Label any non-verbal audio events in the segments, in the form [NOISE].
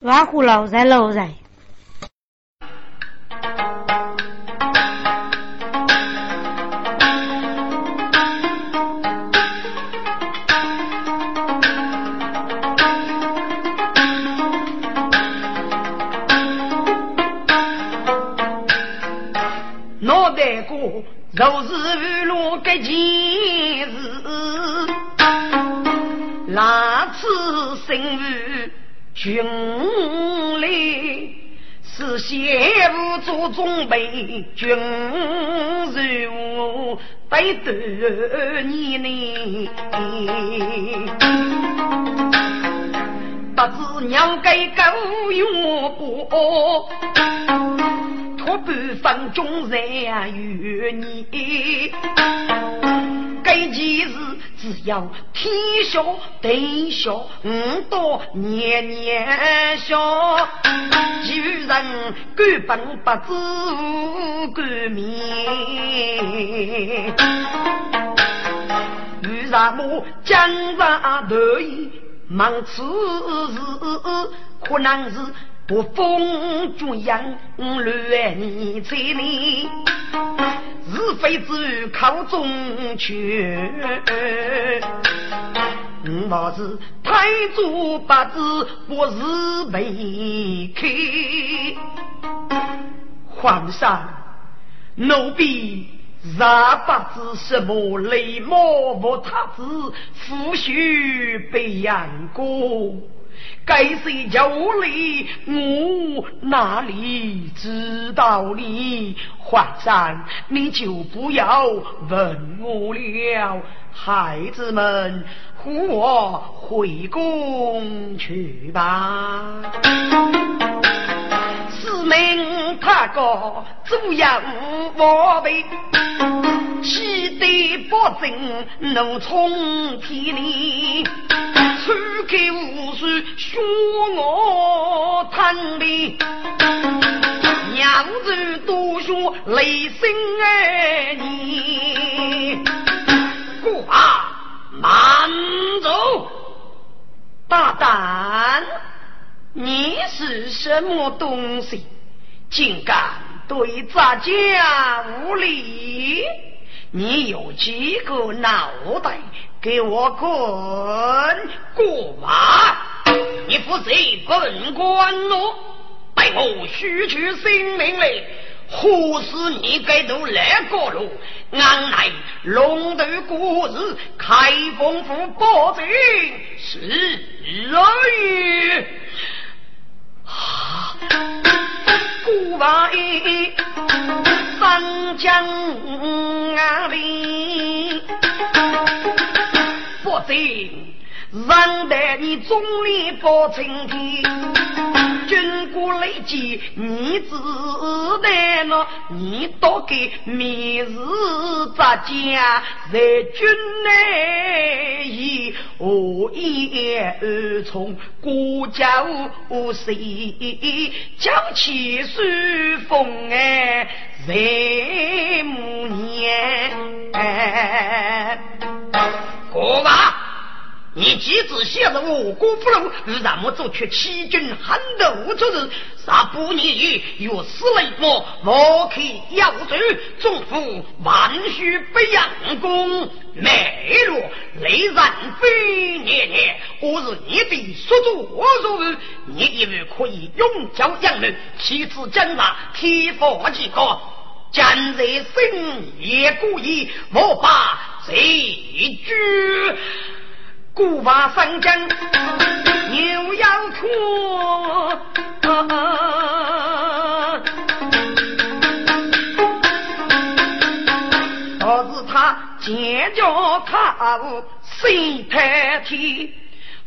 瓦虎老在老在。脑袋瓜若是雨落个件事，哪次生于军里？是先务做准备，军事务得多年呢。不知娘该够用不？托半分钟在与你。该件事只要天下地下五多年年下，有人根本不知干面。为什么江上头意忙此事，可能是不风中央乱你在里。是非只靠中权，我是太祖八字，我是没开。皇上，奴婢 rat 不知什么雷毛无他子，夫婿被养过。该谁叫里，我哪里知道你？皇上，你就不要问我了。孩子们，扶我回宫去吧。四门太高，左右无备，气得保证怒冲天里，出口无数凶我贪里，娘子多说雷声儿你，啊，慢走，大胆！你是什么东西，竟敢对咱家无礼？你有几个脑袋？给我滚过马！你负责本官哦，待我取性命嘞！何时你该都来过路？俺乃龙头故事，开封府保证是人。古话一三江啊里，不知。让得你总理保春天，军国累积你只得呢，你多给明日咱家在军内以何言而从国家无谁将其书封哎在暮年，过吧。你妻子写着我国不如，让我做却欺君撼斗之事，杀不你于越死雷魔，我可要罪，总府万须不养功，美若雷然飞年年，我是你的所作所为，你以为可以永交养人，妻子将那天佛几个，将在深夜故意，莫把这句。古瓦三江又要脱，倒是他尖叫靠谁太天，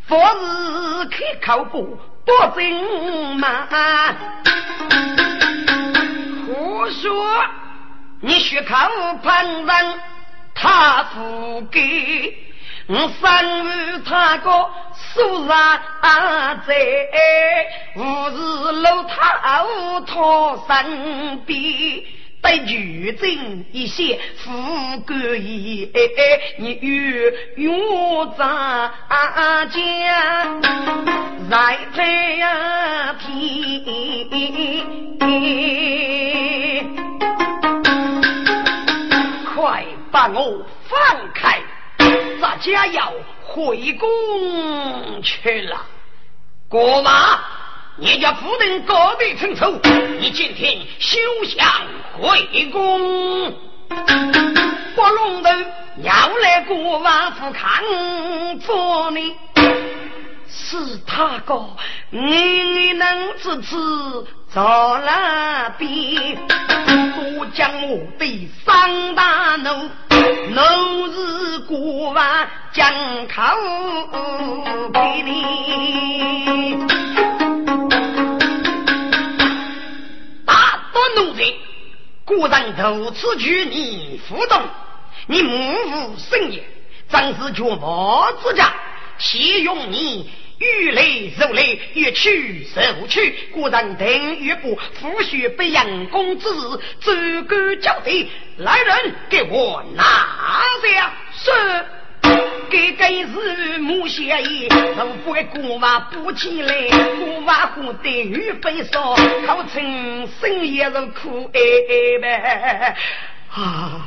佛是开口不不正嘛？胡说！你血口喷人，他不给。我生于他个苏上在，无事楼头他身边，对女真一些富贵意，你越越咱家，在太阳快把我放开！咱家要回宫去了。国王，你家夫人各地成仇，你今天休想回宫。我龙头要来国王府看着你。是他个，你能支持着了边，多将我的三大怒，怒是国王将口给你。大多奴才，国人如此举你不动，你目无生也，真是绝无之家，岂用你？欲来如来，欲去如去。古人等欲不夫婿被杨公子，走个交代。来人，给我拿下！是。给个是母贤义，如果姑妈不起来，姑妈苦得雨飞烧，考成生也是苦哎呗。啊，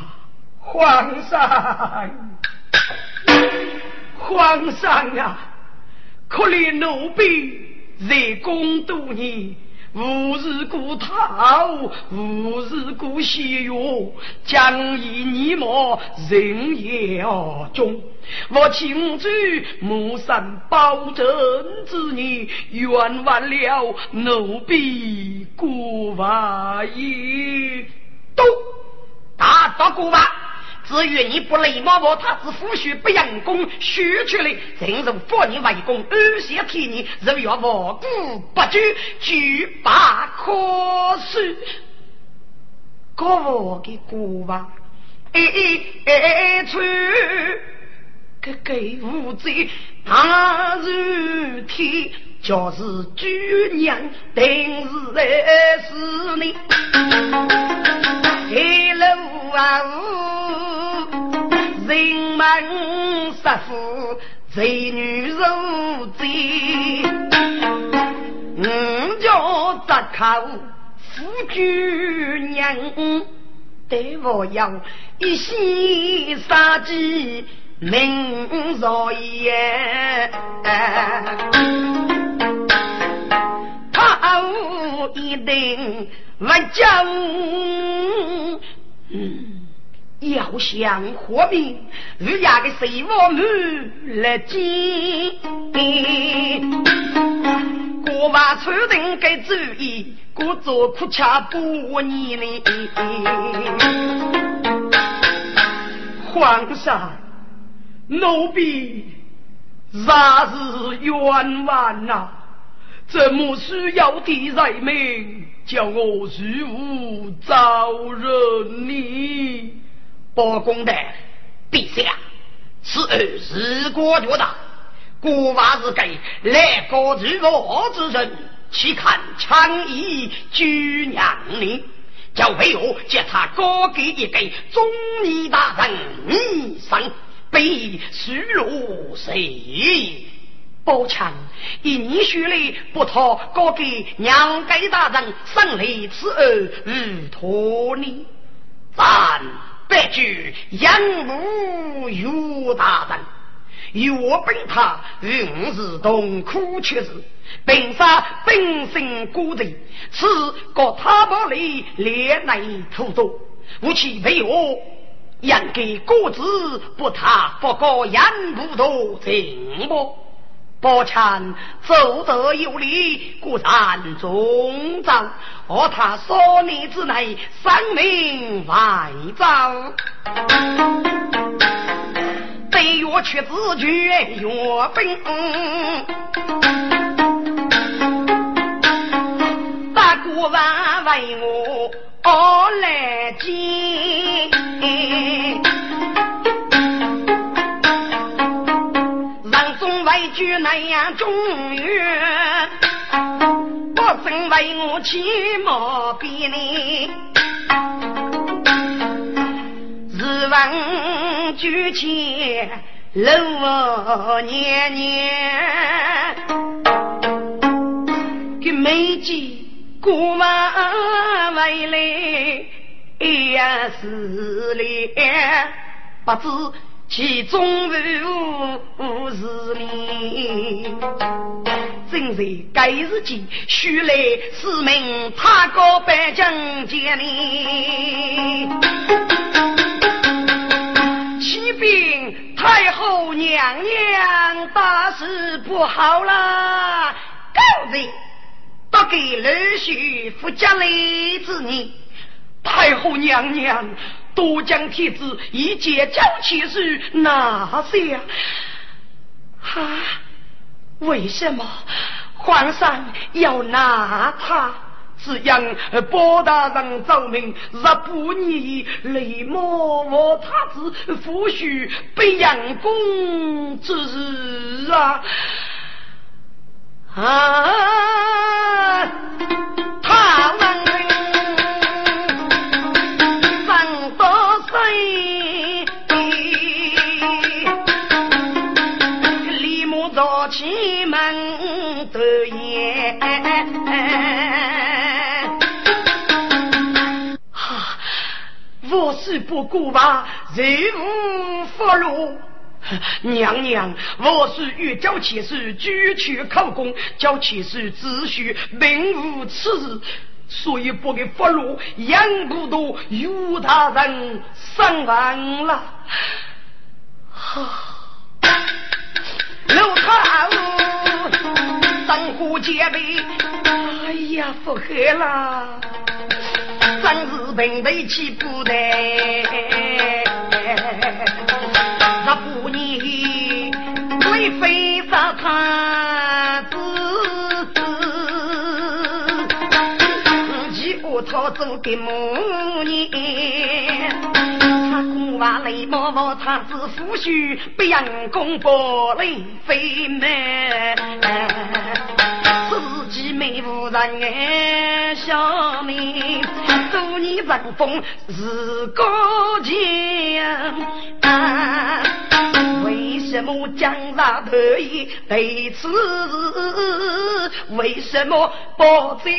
皇上，皇上啊！可怜奴婢在宫多年，无日过讨，无日过西药，将以泥毛人也中。我请主母山保证之年，冤枉了奴婢孤娃也。都大大过吧。至于你不礼貌，我他之夫婿不养功，学出来人如佛你为公，二些天年，若要无故不举，举罢可恕。各我的国王，哎哎哎，出个个无罪，大如天，就是主娘定是来是你，黑路啊！人门杀夫，贼女如贼，我叫扎口夫君娘，对我要一心杀鸡明若夜，他一定不将。要想活命，日夜的水我满来见。国王出人给主意，故作苦恰不你呢。皇上，奴婢啥是冤枉呐？怎么需要的人命叫我如何招惹你？包公的陛下，此儿是国觉大，国王是给来国之我之人，岂看强义居娘呢？就为我借他高给一个忠义大人，你生被虚落谁？包强一年学来不讨高给娘给大人，生来此儿如托你，咱。白居杨母岳大人，岳本他永是同苦却是本杀本身孤独，此国他不里连来土著，无其为我，应该国子不他不过杨不多情么？宝强走得有理，固然重造；而他少年之内，生命外造。对月却自觉月本，大国王为我而来见。为举那样中原，不曾为我起毛病呢。日闻举前六年年，给美姬过往未来也是了，不知其中无是你。正在该日间，须来四名太高百将见你。启禀太后娘娘，大事不好了！告人。给儿婿夫家来之你，太后娘娘，多将帖子一解交起事拿下。啊，为什么皇上要拿他？只因包大人奏明，若不你雷某我他子夫婿被养公之日啊！啊他们三多岁比李早期孟德哈无事不顾吧人无不如 [LAUGHS] 娘娘，我是欲教其事，举取考功，教其事只需并无此事，所以不给发落，杨不多有大人伤亡了。哈，刘太后，生活戒备，哎呀，不黑了，真是平辈起不得。个不你贵妃发餐子自己个操做的梦女，他公娃泪摸摸他子夫婿，被人公婆泪飞满，自己没无人爱小命。你文风日高见。什么江上头意对此？为什么保证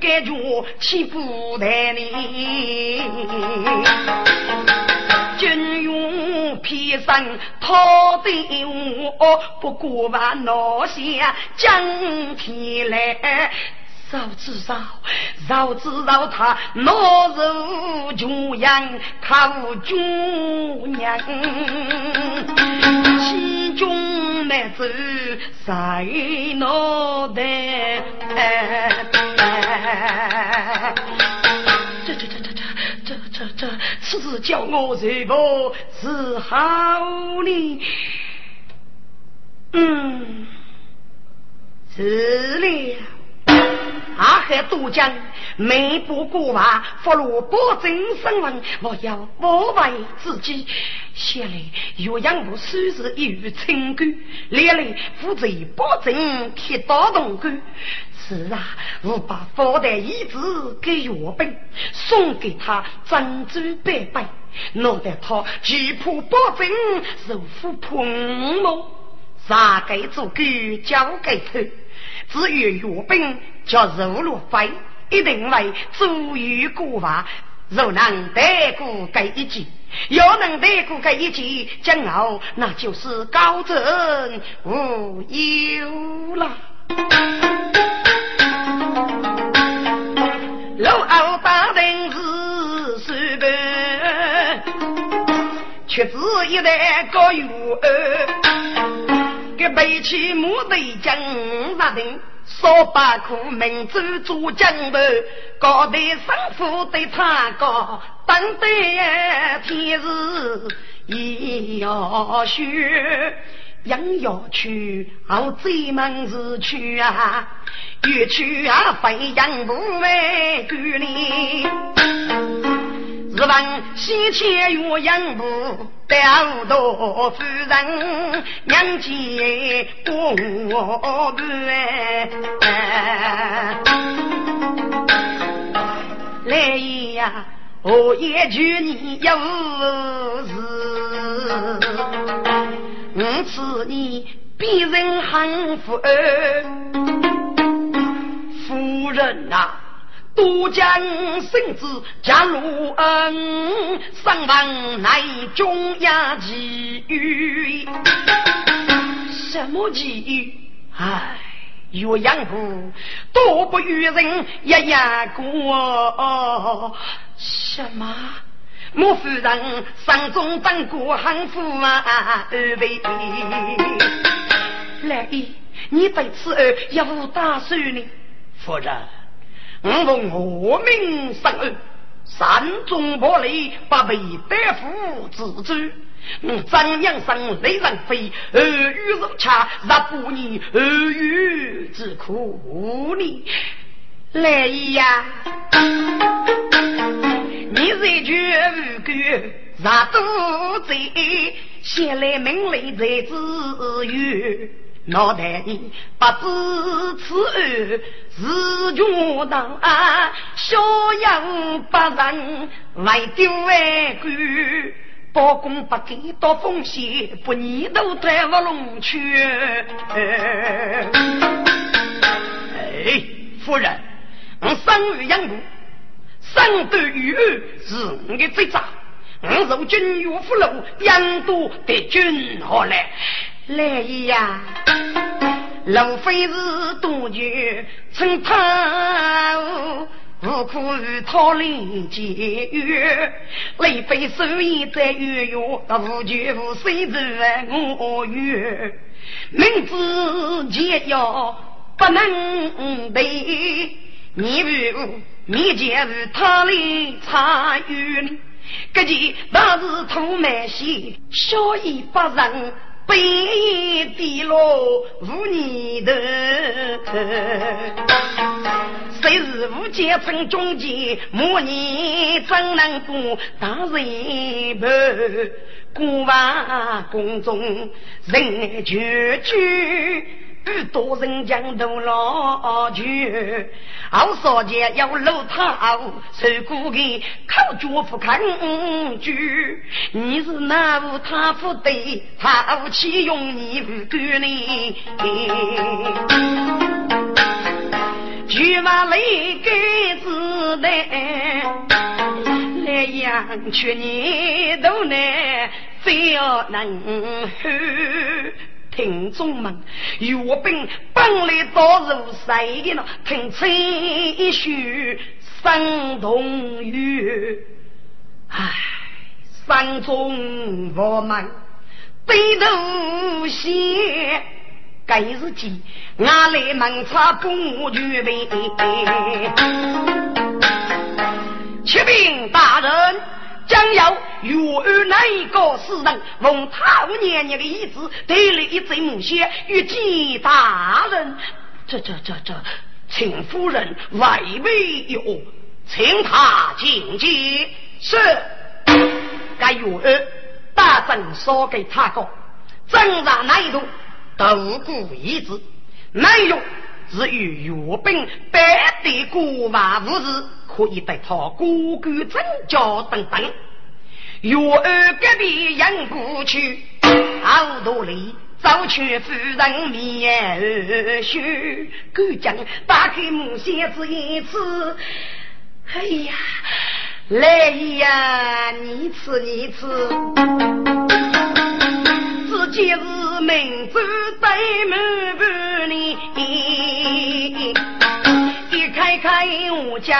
感觉岂不待你？军用披上讨得我，不过把拿下江天来。早知道，早知道他懦弱穷养靠军娘，心中难走谁脑袋？这这这这这这这这，此事叫我如何是好呢？嗯，是了。阿海都江每步过万，佛罗保证身份，我要保卫自己。下来。岳阳不虽是一语清官，连累负责保证铁道动工。是啊，我把佛的遗旨给岳兵，送给他珍珠百倍，弄得他拒破保证，如虎碰魔，啥该做狗交给他。至于岳兵。叫如路飞，一定会足于过法。若能得过这一击，要能得过这一击，今后那就是高枕无忧了。老二大人是谁的？却只一代高有二，给背起木头将杀人。少把苦，明珠做江头，高台生父对他高，等待天日也要学，人要去，后追门是去啊，越去啊飞扬不为故里。日本西迁岳阳府，调度夫人娘亲过半。来呀，我也娶你有事，我赐你必人幸福。夫人呐。都将圣旨加入恩，上王乃中央机遇。什么机遇？唉，岳阳府多不与人一样过。什么？莫夫人上中当过汉妇啊？二位，来意，你对此儿有无打算呢？夫人。我奉我命上岸，山中破雷，不被大夫自知。我张扬生雷人飞，耳语如恰，若不你耳语之苦你来呀！你这句无辜，杀多贼，先来命令在自由。脑袋里不知此案是穷当啊，逍遥不人为丢为官，包公不给多风险，不你都带不龙去。哎，夫人，我生于养父，生得于儿是我的罪责，我受君岳父禄，养多得君何来？来呀！路非是多绝，趁他无苦与他临结缘。雷非手艺在月月，无绝无谁在我愿。明知解药不能对，你如你见与他里参与，各地大是土满西，小义不仁。背地落无你的，谁是无阶层中间？莫你怎能过大人辈？过完宫中人绝句。许多人将头老去，好少见要露他受苦的口角不看句。你是哪户他不对，他无气用你不管你。句话来给子弹，来养去你都难，非要能听众们，岳兵本来到如谁的呢？听吹嘘声同雨，唉，山中我们低头写，该日记，俺来门插不具备。启禀大人。将要约二那一个死人，奉他五年年的意志，带来一只母蟹与姬大人。这这这这，请夫人外备有，请他进阶。是，该约二大圣说给他个，正上那一度都顾一子，内容是与岳兵百对国王无事。可以得他孤孤增教等等，月儿隔壁养不去，好多里早去夫人面儿羞，敢将打开木箱子一次，哎呀，来呀，你吃你吃，自己是明珠对满半里。开开我将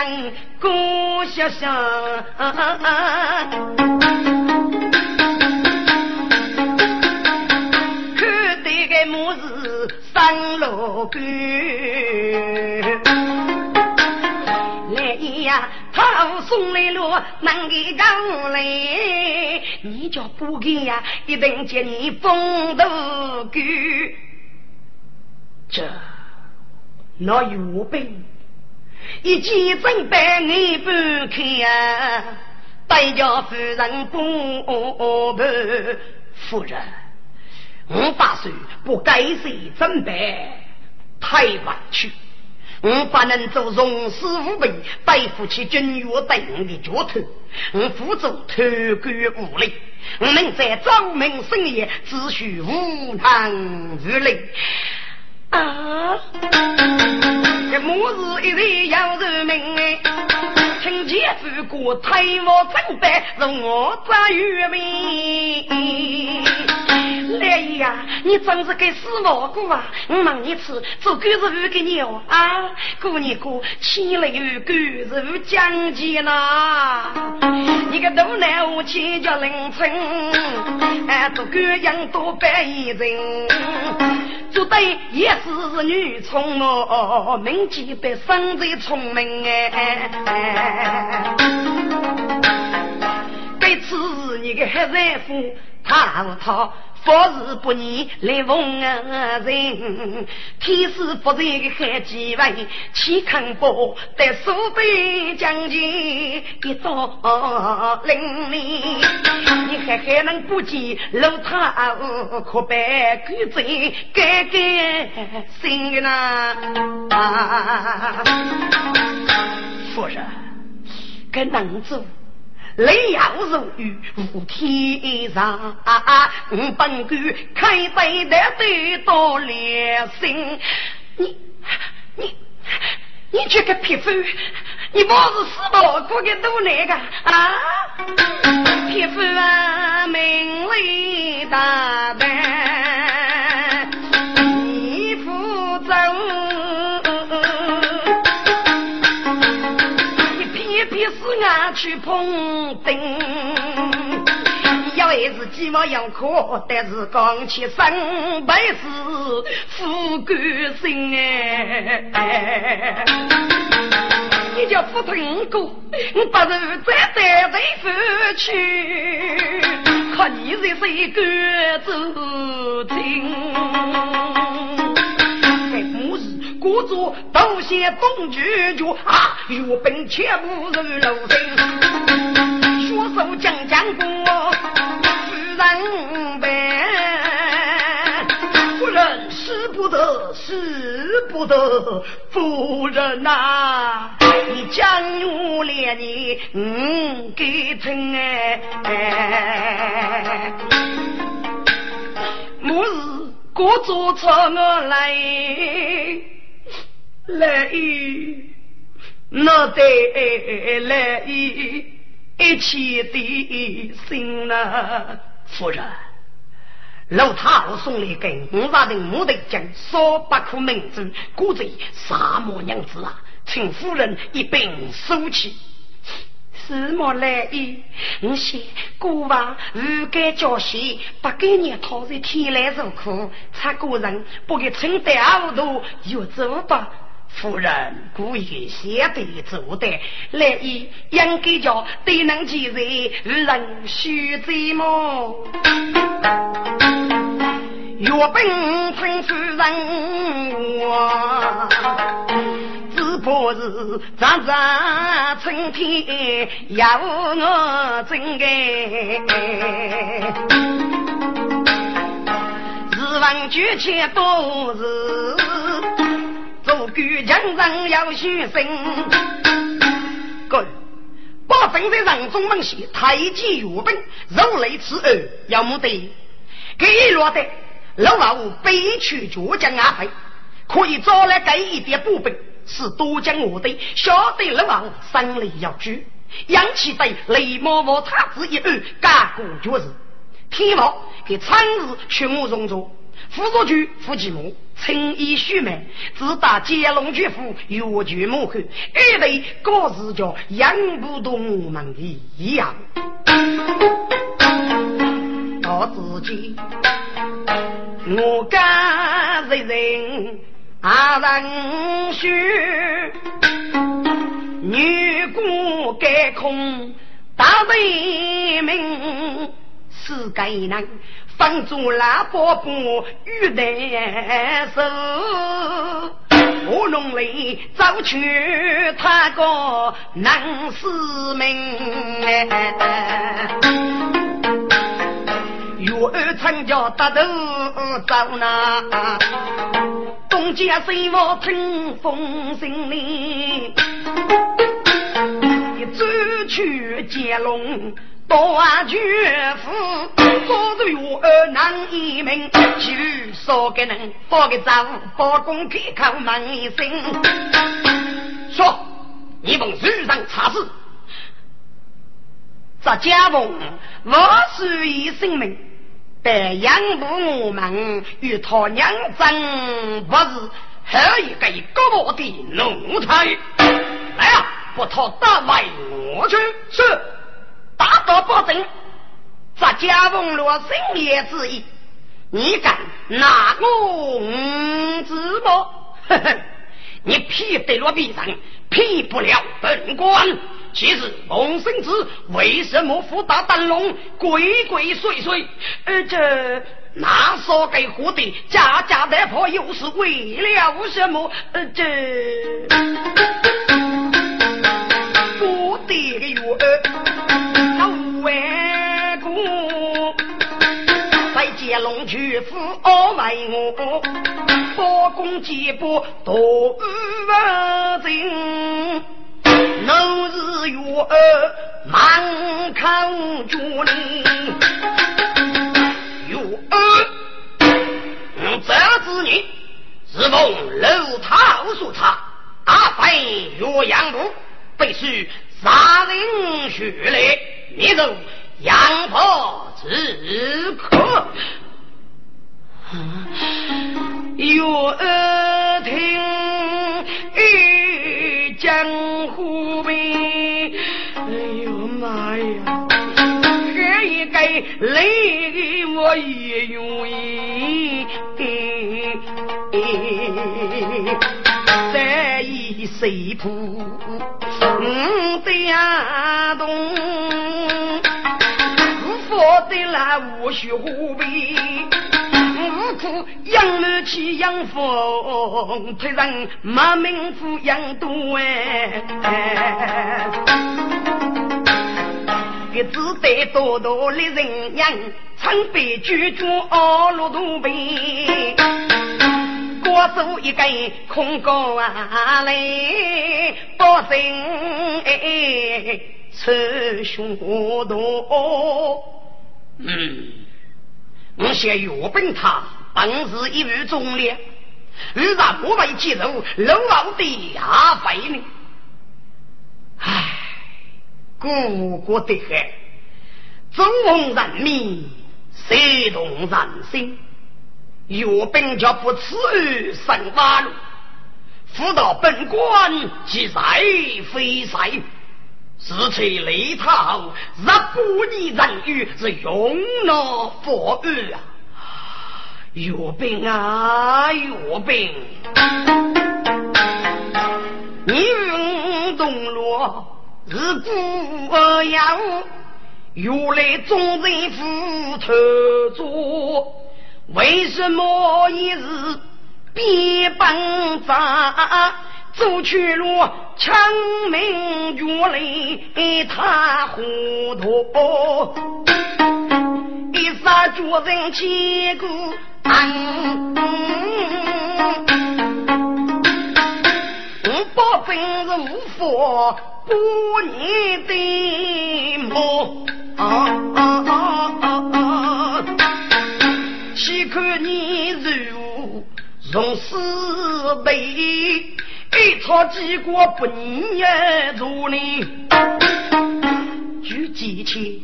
故乡乡，看得个母子三路干。来呀，他送来了能给刚来，你叫不给呀，一定叫你风头干。这哪有病？一见正白你不看啊，代叫夫人不办。夫人，我打算不该谁正白，太晚去。我不能做荣师无辈，背负起军约等的脚头。我负责偷官无力，我能在昭明深夜，只需无能无力。啊！这母子一人要人命哎，听见这个推我正白，让我遭愚民。来呀，你真是个死老姑啊！我问你次，做狗是不给你哦啊？姑你姑，起来有狗是不讲究呐？你个大男我千叫凌晨，哎，做狗养多半一人，做对也是女聪明，明记得生在聪明哎。这次你个黑人夫，他是他。佛是不念来逢人，天师不在个海几位，岂肯不得苏北将军一道领领？你还还能不见老太可白狗嘴改改心呢？夫人，该能走。雷阳如雨，无天上。本官开杯的对到连心。你你你这个匹夫，你不是死老过的都那个啊？匹夫啊，名利大胆，俺去碰钉，要为是鸡毛养苦，但是讲起生本是富贵心哎。你叫不听过，我不如再带队回去，看你是一个走亲。故作都先东拒绝啊，岳本切不如楼生，血手将将过，夫人呗，夫人使不得，使不得，夫人呐，你将我连你嗯给疼哎，末日故作错我来。来意，我得来意一起的心呐，夫人。老太送来给五十人木头匠，少不可名字，估计沙漠娘子啊，请夫人一并收起。什么来意？我写国王不该交税，不给你讨在天来受苦，差个人不给承担好多，就走吧。夫人故意先对做的，来意应该叫对能记在人须知么？岳本称夫人我，只怕是常常春天要我真哎，日望举钱多是。做官将人要虚心，哥，把正在人中门西太极岳本肉类此二要么得，给落的老老悲屈倔强安排，可以找来给一点补本，是多将我的晓得老王生理要居，养起对雷毛毛他子一二干过绝事，天王给参日全无容作。副作局副继母，青衣须眉，只打接龙绝夫，越绝幕后，二位各自叫养不动我们的一样。我自己，我家人人阿人须，女孤盖空大为民，是该难。放住喇叭布，玉带手，我弄里走去他个男士命。月儿参加大头走那，东家水我听风声里，一走去接龙。大绝夫，高头有二男一名，就说给人包个账，包公开口问一声，说你奉书上查事，这家奉我是以性命，但养父我们与他娘真不是还一个高傲的奴才。来啊，把他打外我去，是。打到保证。这家奉若深夜之意。你敢拿我五子吗？呵呵，你骗得了别人，骗不了本官。其实龙生子为什么福大灯笼，鬼鬼祟祟？呃，这那说给活的家家大婆，又是为了什么？呃，这龙去府安慰我，包公接波多无情，奴是月儿满口绝灵，月儿，这子女是奉楼涛所差，阿非岳阳部，必须杀人血泪，灭走杨婆之可。月听江湖名，哎呦妈呀！这一个泪我也愿意，再一谁谱我的动，佛的那无须虎背。苦养儿起养父，推人马名富养多哎。一只得多多的人样，常被拒绝二路都被。过走一根空高啊来，多心哎，吃许多嗯。我写岳本他本是一语忠烈，遇上我为接受老老的阿飞呢？唉，故国的海，中红人民，谁动人心？岳本家不耻于生八路，辅导本官即在非赛。是才雷涛，若不你人语，是用了佛语啊！岳兵啊，岳兵，你用东罗是不要，原来众人扶头坐，为什么一日变本杂？走去路，枪明月里一塌糊涂，一杀绝人千古恨。我保证是无法过你的梦，岂可你如从死悲？一朝几国不逆如你，举几钱，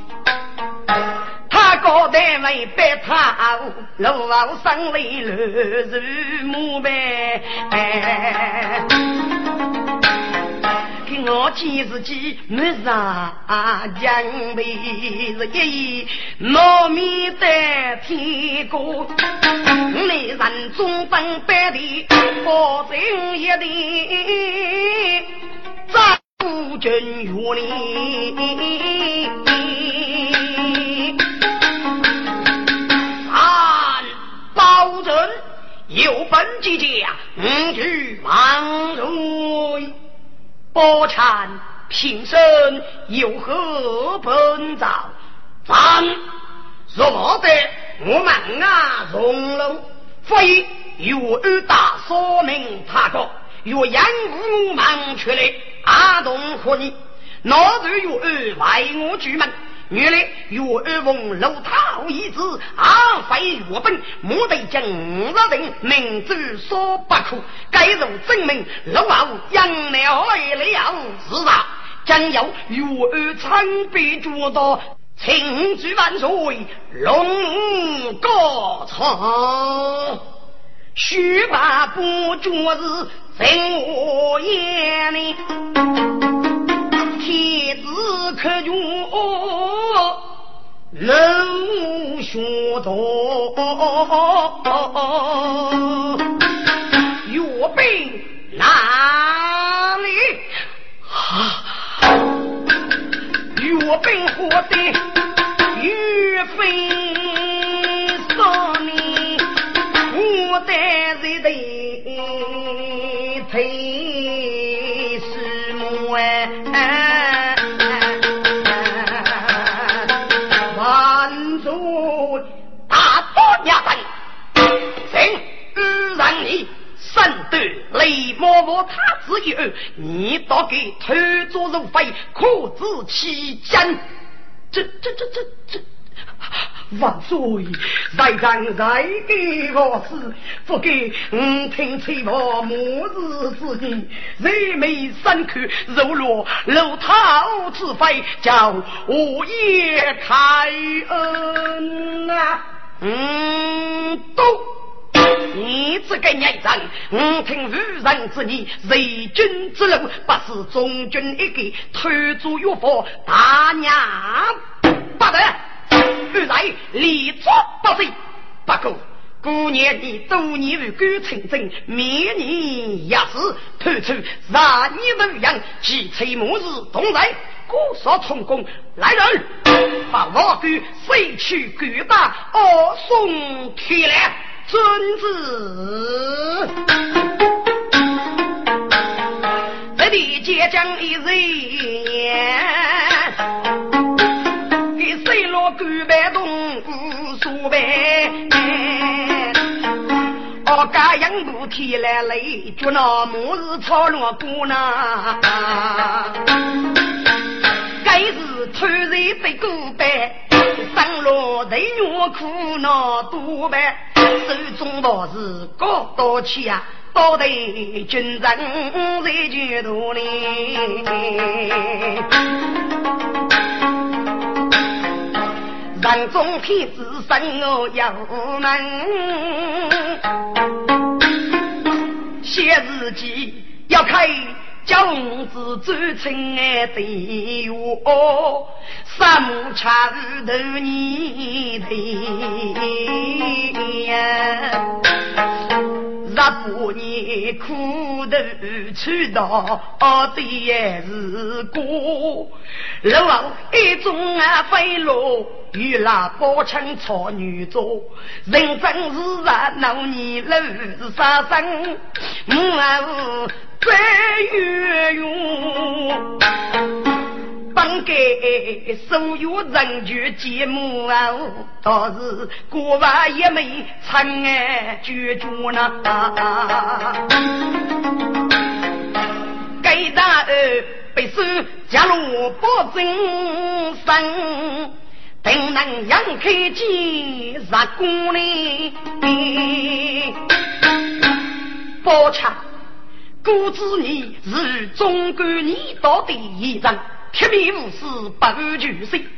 他高单位被他路上来路如木板。给我见自己没上江北是一糯米的天高，你人中分百里，保证一定在夫君院里。俺保证有本之家，五句万岁。包禅平生有何本造？咱若不得我们啊荣龙，非有二大说明他个，若养无我们出来阿东和你，那就有二为我举门，原来岳二凤楼涛一子，阿非岳本，莫得将五十人明知所不可，该如证明老二养了了是啥？将要岳二参被捉到，庆祝万岁，龙歌唱，须把不着日在我眼里。天子可用冷血多，岳兵哪里？岳兵活的雷嬷嬷他只有你倒给偷做入非，可知其真？这这这这这，万岁！在上在给我死，不给五听吹毛末日之际，人眉三口，肉落露头之飞，叫我也开恩啊！嗯，都。你这个孽人，我听无人之言，随军之路，不是忠军一个偷走药方，大娘不得，现在立足不遂。不过，姑娘你多年为官称真，明年也是偷出十年模样，其催末日同在，过少充公。来人，把王官随去官大，二送天来。孙子，这里结将一人，给谁落干白东苏白？我家养不天来累，就那末日操乱过呢，该是突然被过白，上路队员苦恼多半。手中宝是高刀气啊，刀对军人在军途里。人中天子生我有门，写日记要开。将子走亲爱的哟，三亩茶头年头呀，十八年苦头吃到的也是过，老王一中啊飞落，与那宝枪草女做，人真是啊闹你老是杀生，我再月用，本该所有人权节目啊，倒是国外也没参爱拒绝呢。该大儿被收加入保证生，定能养开几十公里，包场。故知你是中国年道第一人，铁面无私不安全心。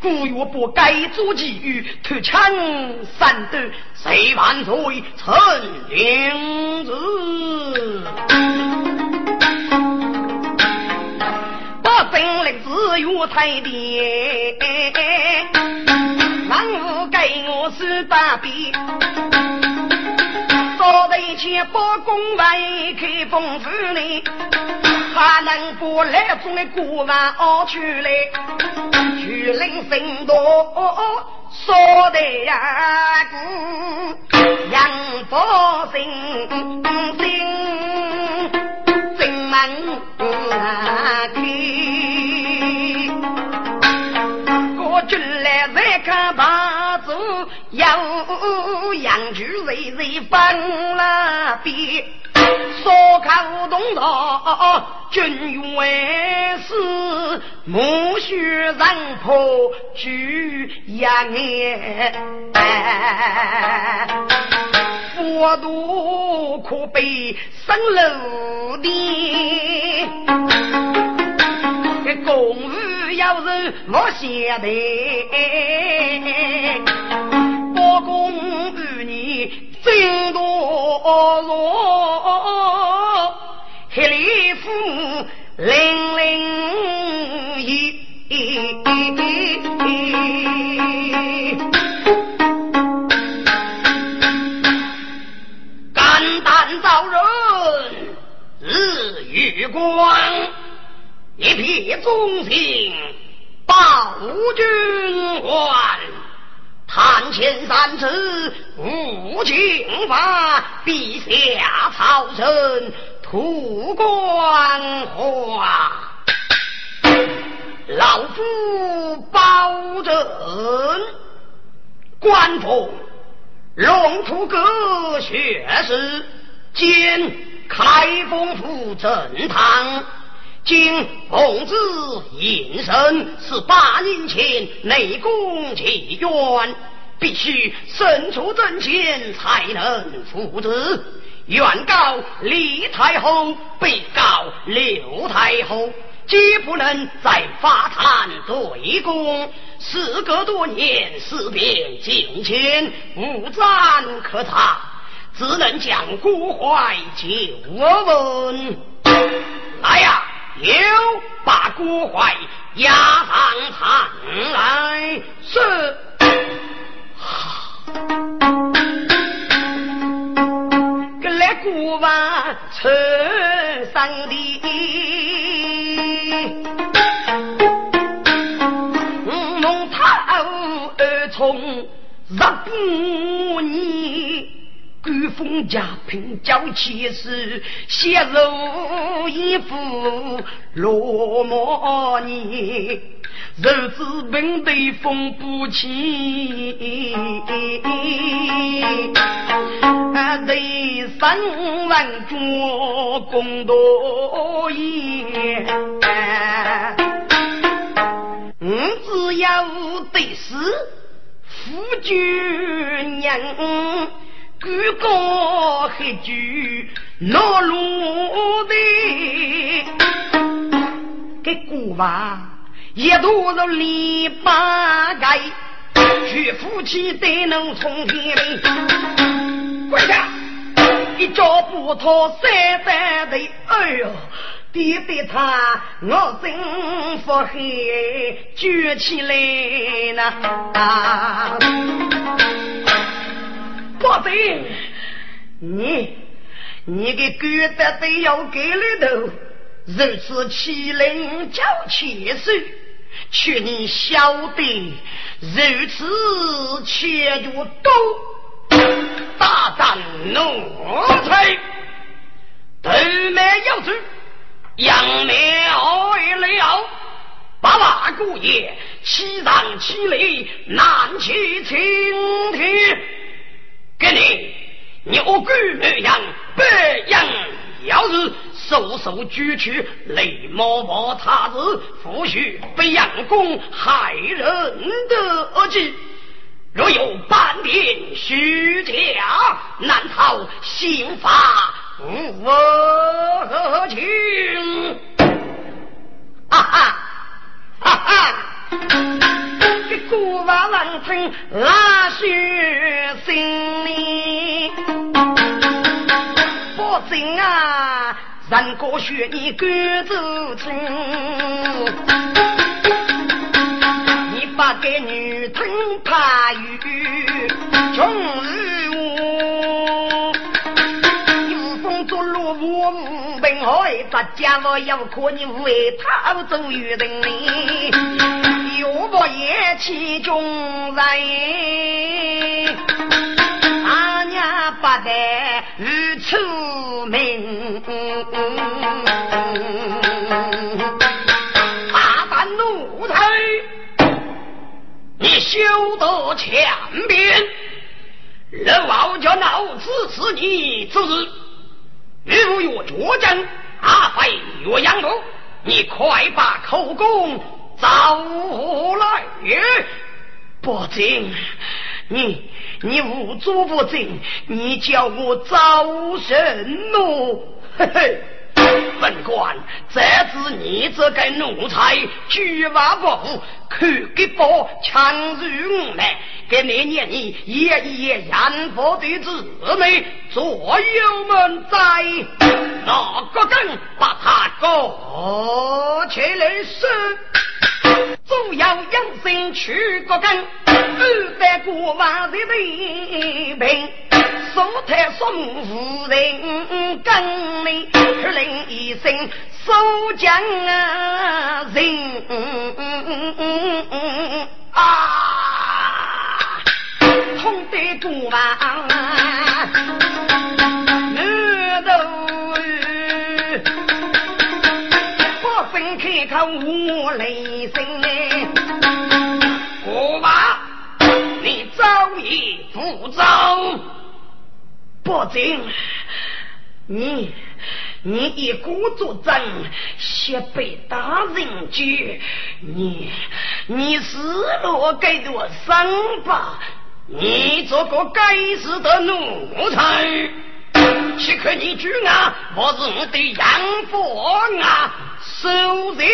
故我不该做机遇偷枪三斗，谁万岁成领子？不正令子有太爹，万物给我是大笔。早得前包公为开封府内，还能把来中的国王熬出来，去领神道说的呀，杨宝信心正门开，我进来再看八祖。有杨举瑞瑞分了别，说口东道君为师，木须人破举阳哎，佛度可悲生楼的，这公务要人莫懈怠，包公与你争夺弱，黑里父零零一。肝胆造人，日月光，一片忠心报君还。探前三次无情法，陛下朝臣吐关华。老夫包拯，官府龙图阁学士兼开封府正堂，今奉旨应身，是八年前内宫契约，必须身处阵前才能复职。原告李太后，被告刘太后。皆不能在法坛对公，事隔多年，事变境迁，无战可查，只能将骨怀就问。来呀，有把骨怀押上堂来。是。跟来古玩车上的。弄头儿从日不年，官封家贫交气势，血肉衣服落寞年，日子本对风不起，对三万军共多言。我只要对是夫君娘，举高黑居恼怒的，给姑娃一肚子篱笆盖，娶夫妻得能从天命。跪下，一脚不脱三三的，哎呦！爹爹他，我真不黑举起来呢。宝贝，你你个狗得得要给里头，如此欺凌娇气手，却你晓得如此切就都大胆奴才，头没有罪。杨苗为了八万姑爷，欺上欺里，难去青天。给你，你恶鬼没样，白羊要是手手举去，雷毛毛叉子，夫婿被杨公害人的计。若有半点虚假，难逃刑法。无情，哈哈哈哈！这古瓦郎村拉血心里，不真啊！人过血你赶走村，你把给女吞怕雨，穷日我无本海，咱家我要可你为他走与人哩，又不言弃中人，阿娘不得如此命，大胆奴才，你休得强辩，老叫老子是你之日。如若脚将阿飞岳阳楼，你快把口供找来！不敬，你你无主不敬，你叫我找什么？嘿嘿。本官这次你这个奴才，举马不服，看给包强入来，给你念你爷爷养父的姊妹左右门在，哪个根把他割起来是？总要养生去个根，二代过往的人品。苏太宋夫人跟你出令一声，收将人啊，痛得多啊！难道不分开口无雷声呢？过吧，你早已不走。不敬，你你一鼓作震，先被大人举，你你死了该多伤吧？你这个该死的奴才，岂可你举啊？我是我的养父啊，收人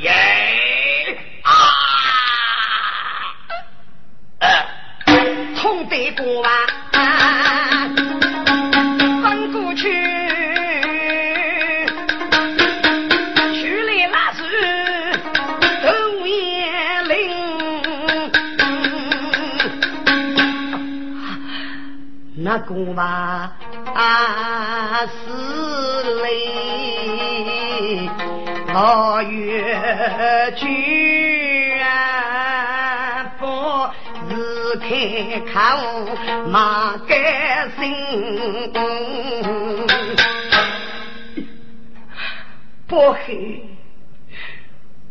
耶啊！呃。痛得过啊，翻过去，去来那是头眼灵，那个嘛是泪，我越去开口马该心，不黑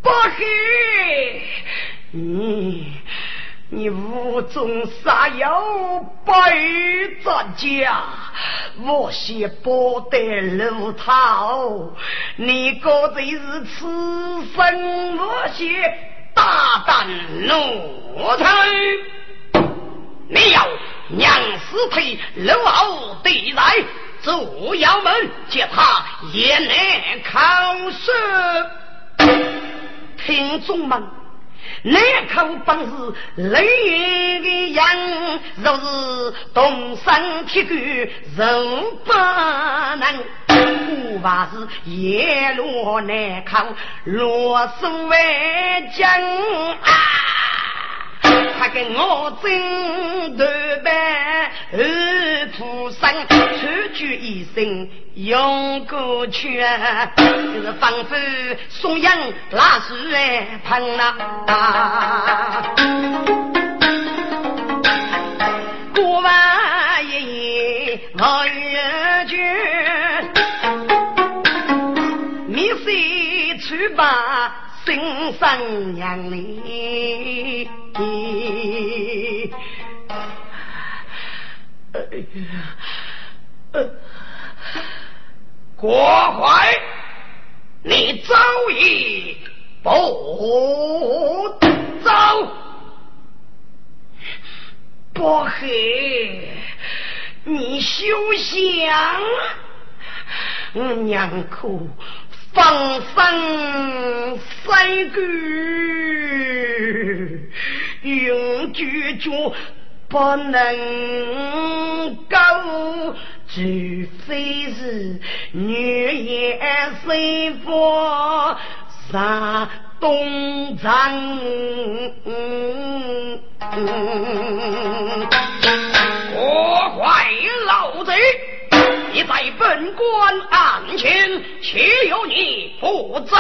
不黑，你你无中杀有百战家，我先不得路头，你个才是此生我先大胆奴才。你要娘死腿露后地来，主要门叫他也难考试。听众们，那口本是雷的样，若是动身铁骨人不能。恐怕是夜落难考，落水为将啊！他跟我争对白，二徒生出句一声用过去，就是仿佛松阳拉水哎喷啊！过完一夜望月君，你谁去吧？心生娘哩，国怀，你早已不走，不黑，你休想，我娘哭。放生三个，永绝绝不能够，除非是女也生佛上东藏，我坏老贼。你在本官案前，岂有你不走？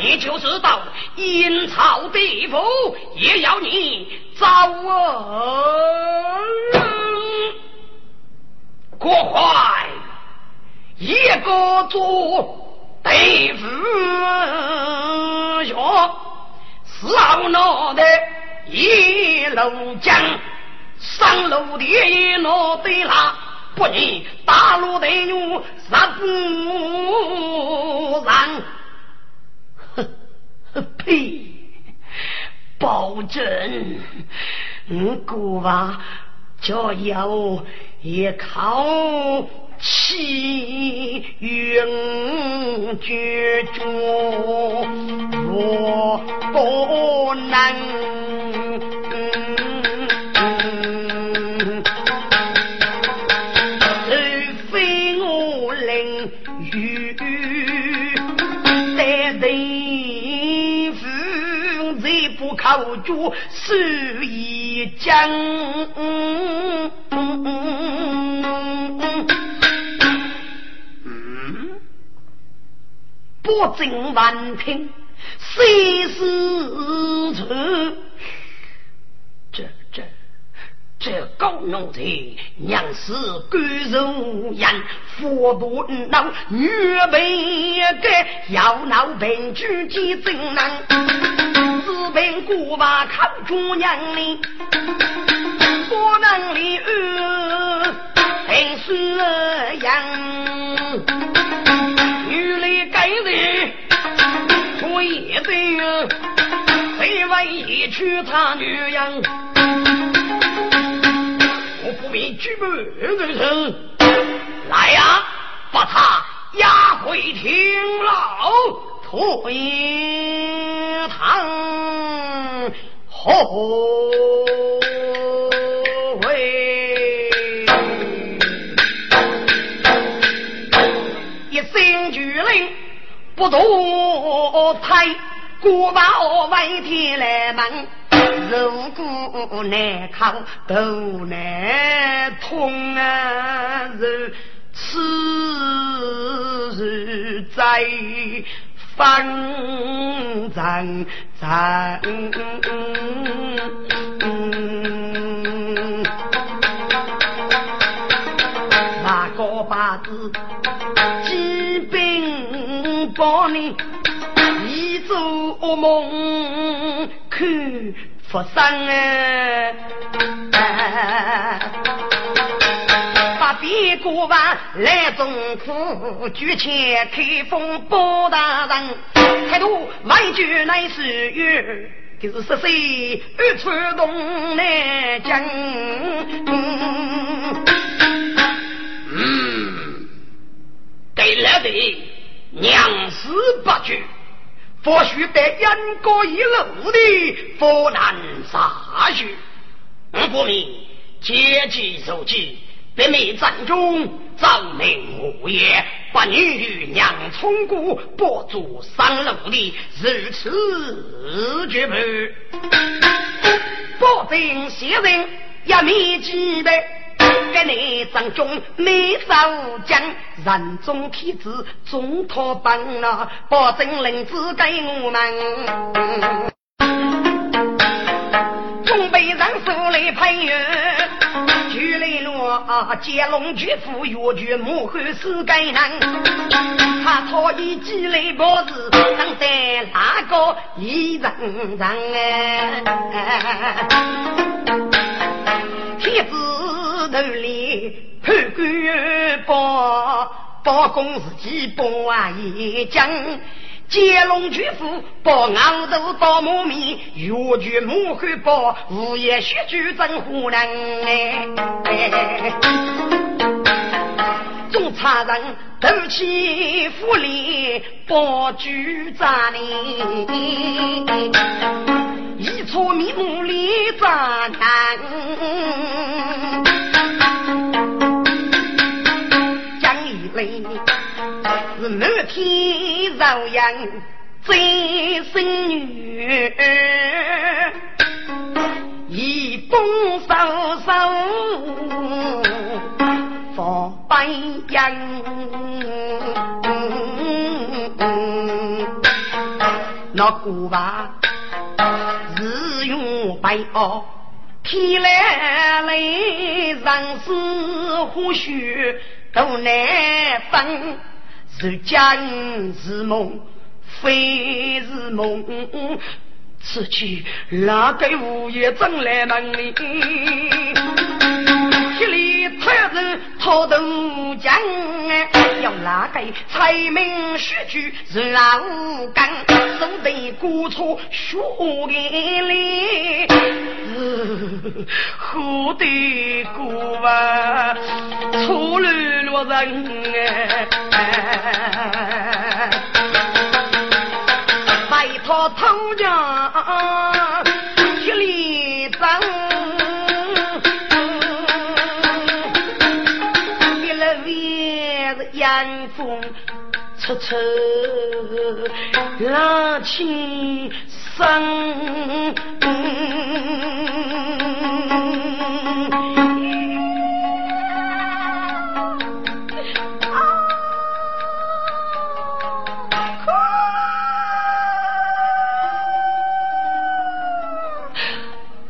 你就知道阴曹地府也要你遭人。国怀一个做对付学，四号脑袋一路将上路的脑袋拉。不然大陆的女杀不让。哼，呸！保证，我姑娃就要一口气永绝绝，我不能。口诀是一将，嗯，不正万听，谁是错？这这这高奴才，娘是骨肉人，佛不闹，女被改，要闹病举几正难。四平古瓦靠主娘哩，不能离二平是样，女里该人出一对，谁为一娶他女样？我不必举步人生，来呀，把他押回庭牢。回堂后会，一声巨令不堕胎，古堡外天来门，如果难扛头难痛啊！如此日在。方丈丈，那个八字疾病包你，一做噩梦看佛生哎。别过万来中府，举前开封包大人，态度万句乃是语，就是十岁二出东南疆。嗯，对了的，娘子不惧，或许得阴高一路的佛难杀许。我国民阶级受气。北美战中，早明无业，把女与娘冲过，不足三路的，如此绝不。保定先人一面几杯，给你战中没少将，人中天子中托帮了，保证领子给我们，准备让手来配乐。举雷罗，接龙举斧，越举木汉是该人。他操一击雷宝子，能在哪个一人上哎？天子头里判官报，报公自己报啊一将。接龙巨斧，把昂头刀磨面，越剧木汉包，午夜血剧真胡人哎！中差人斗起府里包举战哩，一撮面目里战难，江一雷。是满天朝阳最生女，一动手手放白羊，那古娃日用白袄，天来来人是或许都难分。是假是梦，非是梦。此去哪个午夜正来门里？一里太人讨豆浆，要哪个财名须举老干，手得过错学眼里，喝得过啊，错乱落人哎，拜托头家彻彻，冷清声。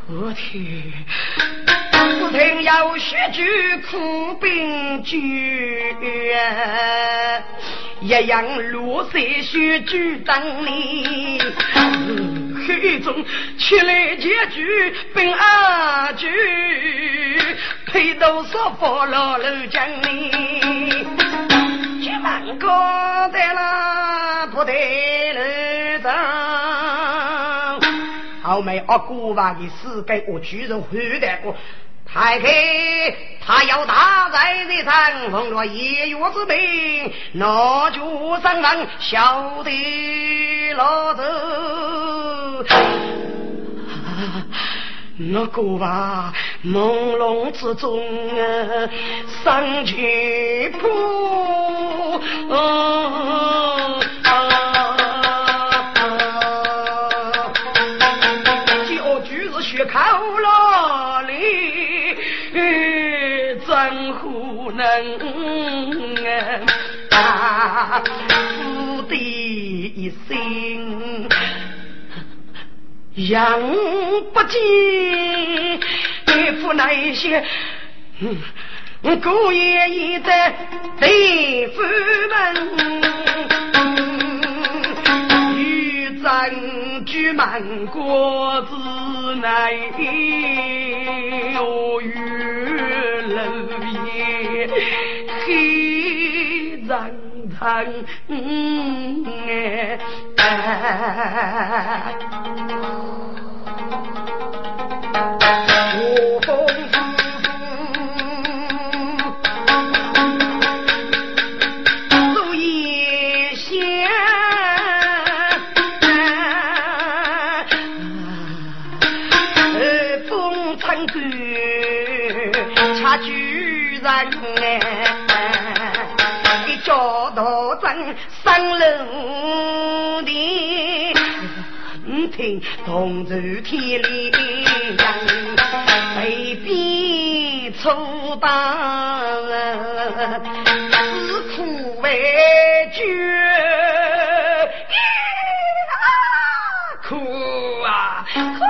我天！听有血句苦兵句，一样落色血句等你。黑中起来结局兵二句，配斗说佛老楼将你。一万个在那不得楼上，后面阿姑话的死给我居人回来过。太开，他要打在这场，逢了一月之病，那就上当晓得老子。那个吧，朦胧之中啊，上去扑。啊，夫的一心，养不尽，对付那些姑爷爷的对夫们，欲争举满国之内，我月楼夜。黑长长，哎，我风同州天里人，被逼出大只苦为绝，苦啊苦。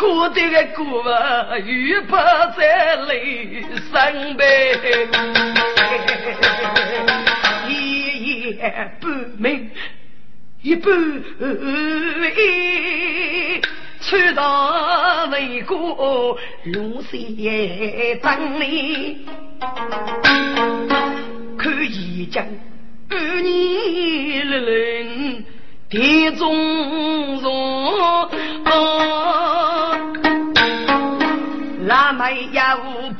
活的个姑啊，又怕在泪生悲，一夜不眠，一步一，穿上为国路线等你，可以将二年人。田中松，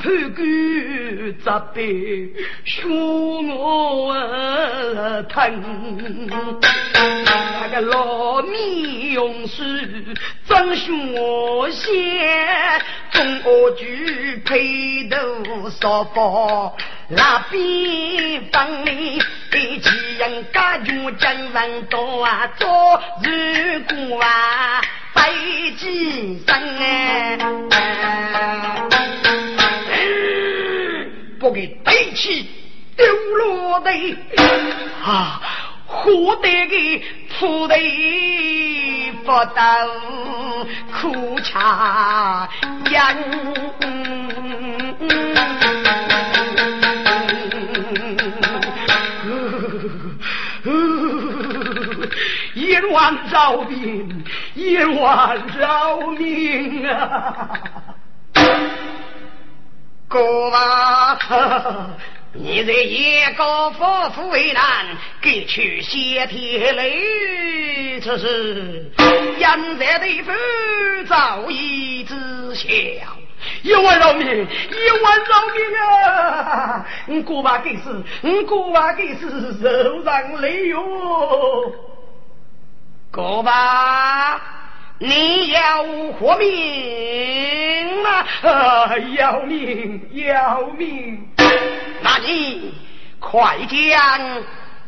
无潘干责备，说我疼。那个老米用水蒸血鲜，中我举配头烧包。那边帮里一起人家有精神多啊，做日果啊，白几生哎，不给背起丢落的啊，活得个土地不到苦茶人。阎王饶命！阎王饶命啊！哥吧，你在夜高夫妇为难，给去谢天雷，这是现在的夫早已知晓。一万饶命，一万饶命啊！你过把给死，你过把给死，受伤累哟。哥吧，你要活命吗？要命，要命！那你快将。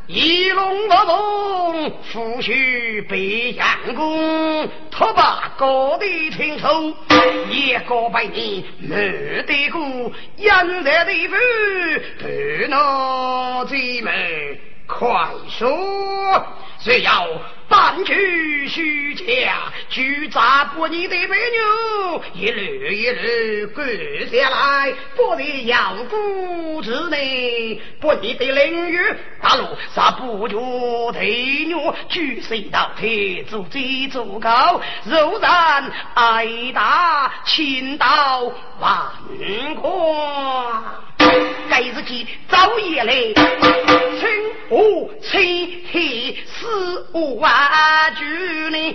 一龙不凤，夫婿被杨公，托把高的听头，一个百年没得过，养在的夫，不能进门，快说，只要？半句虚假，举砸不你的美女，一缕一缕滚下来，不得要骨之内，不你的领域大路，杀不住的牛，举身到铁足最足高，肉然挨打，倾倒万贯。该日记早夜来，春夏秋黑四五万句呢，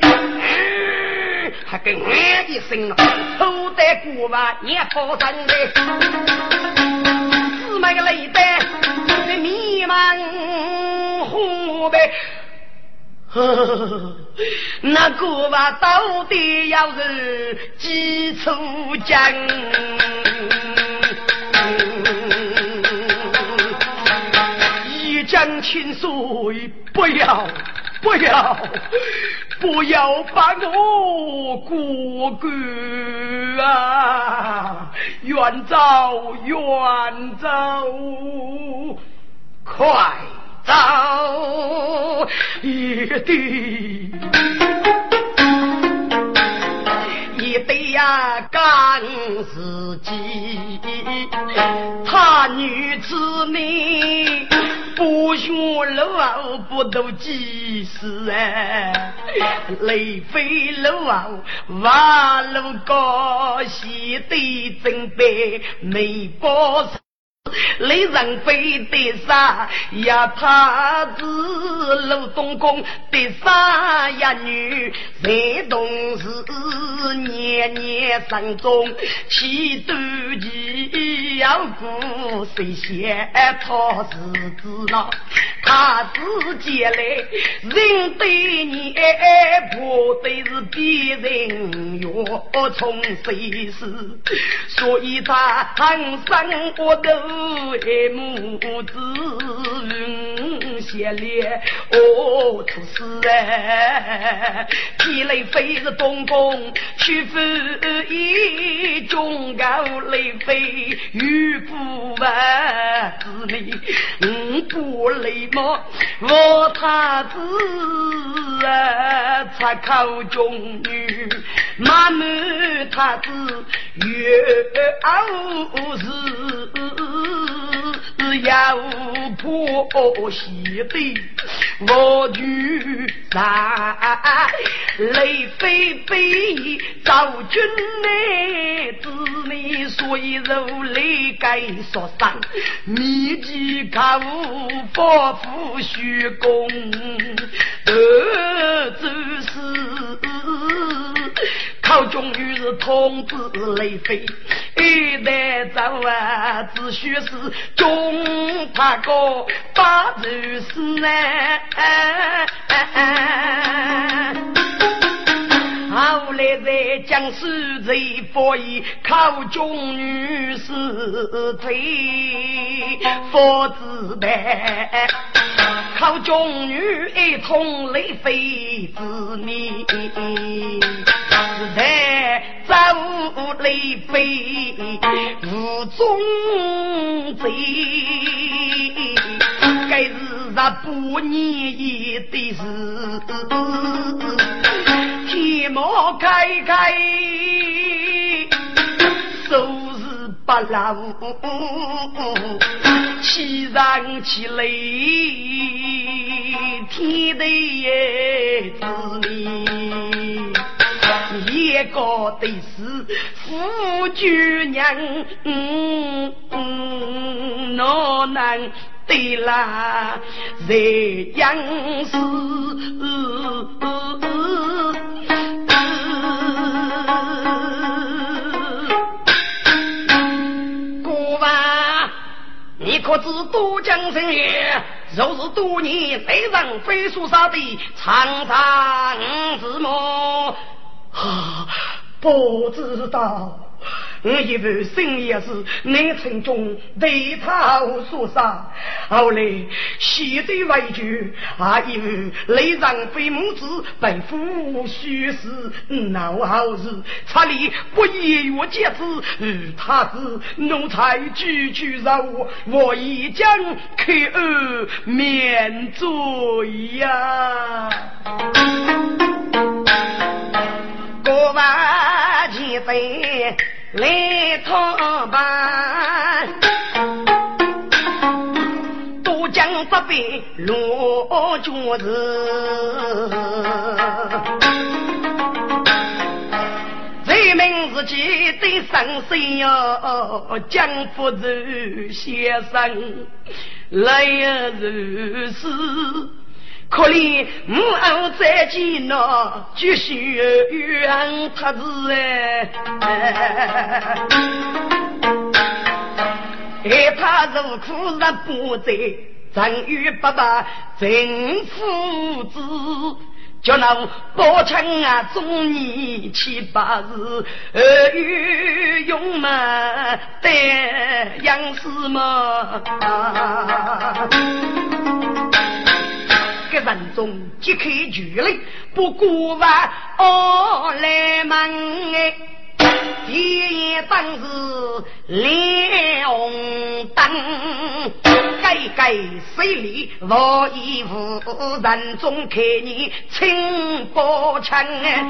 还跟我一声偷得过吧，也不真的，姊妹累得在迷茫红呗。[LAUGHS] 那过吧到底要是几处讲？江清水，不要，不要，不要把我过关啊！远走，远走，快走，一地定。得呀，干自己，他女子呢，不学路不读几时哎，雷飞路啊，瓦老高，西得真白，没包。雷人飞的啥呀？他子鲁东宫的啥呀？女山东是年年上中，七斗鸡要过谁先？他是知道，他是借来人对你爱，不对是别人要从谁是？所以他ทั้ง生活都。爱母子血泪哦，出事哎！天雷飞是东宫，屈服一中高雷飞，雨不完子里，五不雷么？我他子啊，才考中女，满满他子月傲是。只要破西的我举山，雷飞飞赵军来，子你所以如雷该所伤，密集靠佛父虚功，得走是。终于是痛子泪飞，一代早啊，只需是中怕哥把如是呢。后来在江苏在佛医考中女是推佛子呗。考中女一通雷飞之谜，是在走雷飞无中贼，该是那不年一的事，天幕开开，收。八老气上气来，天地之理，一个的是夫君娘，嗯嗯，哪能的啦？在杨氏。你可知都江神也？若是多年非让飞书杀的长长之么？啊，不知道。我以为深夜是南城中对他所杀，后来西对为据，还以为雷上飞母子被夫婿死，闹好事，查理不言我节子，与他子奴才句句肉，我已将可儿免罪呀。过万千岁。来讨办，都将这边落脚子。人民自己得上心哟，江福州先生来如是。可怜母后在艰难，继续怨他子哎，害怕受苦日不在，曾与爸爸真父子，叫那宝枪啊，中年七八日，儿女勇猛得样式嘛。人中即刻聚来，不过万哦来门哎！第一当是亮红灯，改改水里我衣服，人中看你清波枪哎！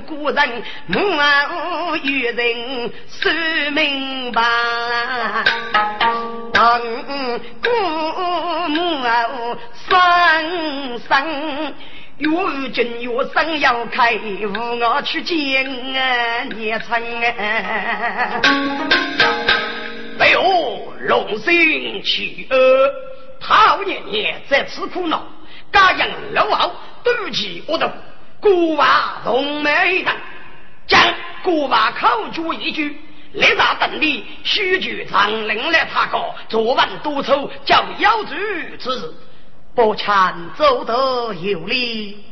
古人母后与人说明白，当姑母后生生，越军越生要开，无我去见啊，年成啊！哎呦，龙心起恶，陶年年在此苦恼，家养老后妒忌我的。古话同美人，将古话口诀一句，立下等你须举长令来查告，昨晚督促叫妖主之日，不强走得有理。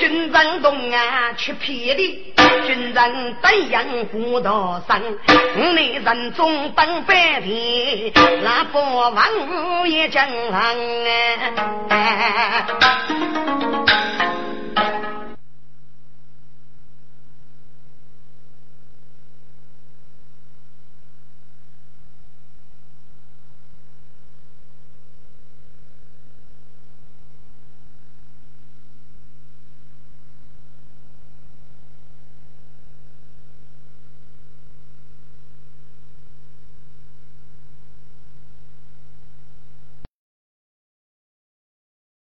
军人东岸去霹雳，军人怎样不得生？五内人中当白天，那不王五也将行哎。